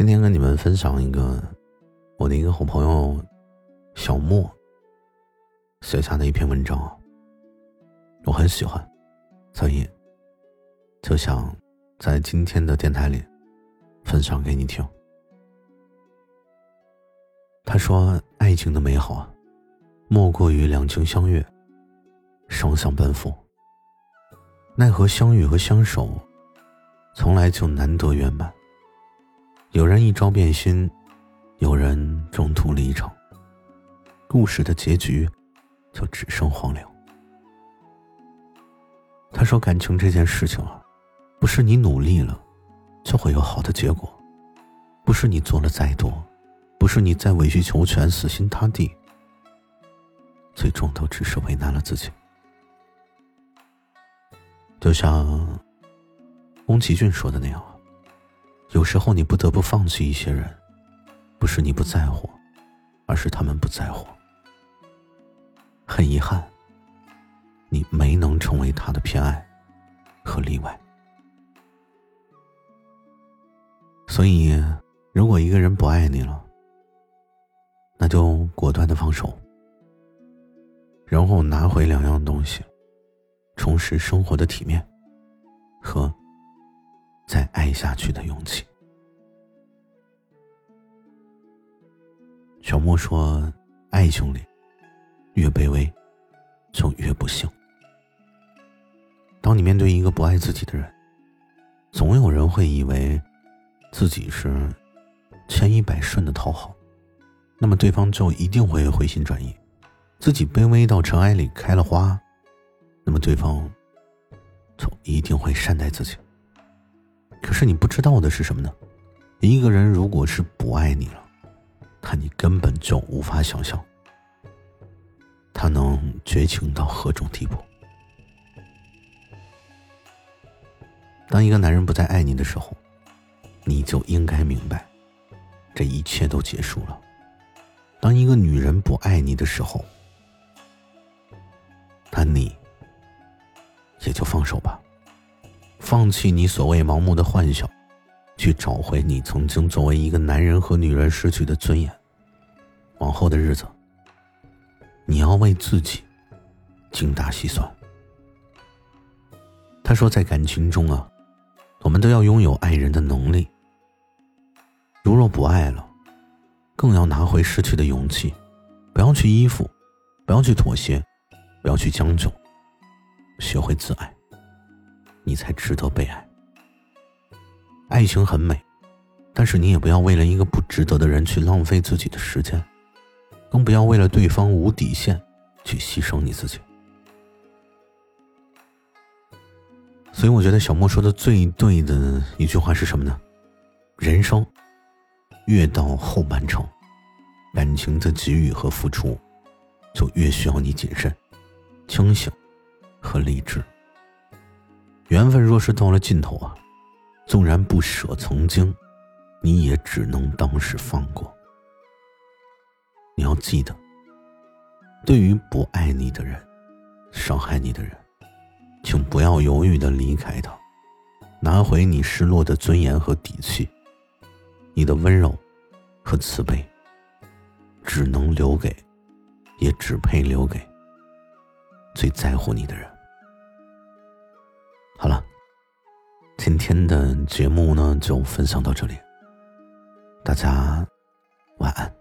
今天跟你们分享一个我的一个好朋友小莫写下的一篇文章，我很喜欢，所以就想在今天的电台里分享给你听。他说：“爱情的美好啊，莫过于两情相悦，双向奔赴。奈何相遇和相守，从来就难得圆满。”有人一朝变心，有人中途离场。故事的结局就只剩荒凉。他说：“感情这件事情啊，不是你努力了就会有好的结果，不是你做了再多，不是你再委曲求全、死心塌地，最终都只是为难了自己。”就像宫崎骏说的那样。有时候你不得不放弃一些人，不是你不在乎，而是他们不在乎。很遗憾，你没能成为他的偏爱和例外。所以，如果一个人不爱你了，那就果断的放手，然后拿回两样东西，重拾生活的体面和。再爱下去的勇气。小莫说：“爱情里，越卑微，就越不幸。当你面对一个不爱自己的人，总有人会以为自己是千依百顺的讨好，那么对方就一定会回心转意；自己卑微到尘埃里开了花，那么对方就一定会善待自己。”可是你不知道的是什么呢？一个人如果是不爱你了，那你根本就无法想象他能绝情到何种地步。当一个男人不再爱你的时候，你就应该明白，这一切都结束了。当一个女人不爱你的时候，那你也就放手吧。放弃你所谓盲目的幻想，去找回你曾经作为一个男人和女人失去的尊严。往后的日子，你要为自己精打细算。他说，在感情中啊，我们都要拥有爱人的能力。如若不爱了，更要拿回失去的勇气，不要去依附，不要去妥协，不要去将就，学会自爱。你才值得被爱。爱情很美，但是你也不要为了一个不值得的人去浪费自己的时间，更不要为了对方无底线去牺牲你自己。所以，我觉得小莫说的最对的一句话是什么呢？人生越到后半程，感情的给予和付出，就越需要你谨慎、清醒和理智。缘分若是到了尽头啊，纵然不舍曾经，你也只能当时放过。你要记得，对于不爱你的人、伤害你的人，请不要犹豫的离开他，拿回你失落的尊严和底气。你的温柔和慈悲，只能留给，也只配留给最在乎你的人。今天的节目呢就分享到这里，大家晚安。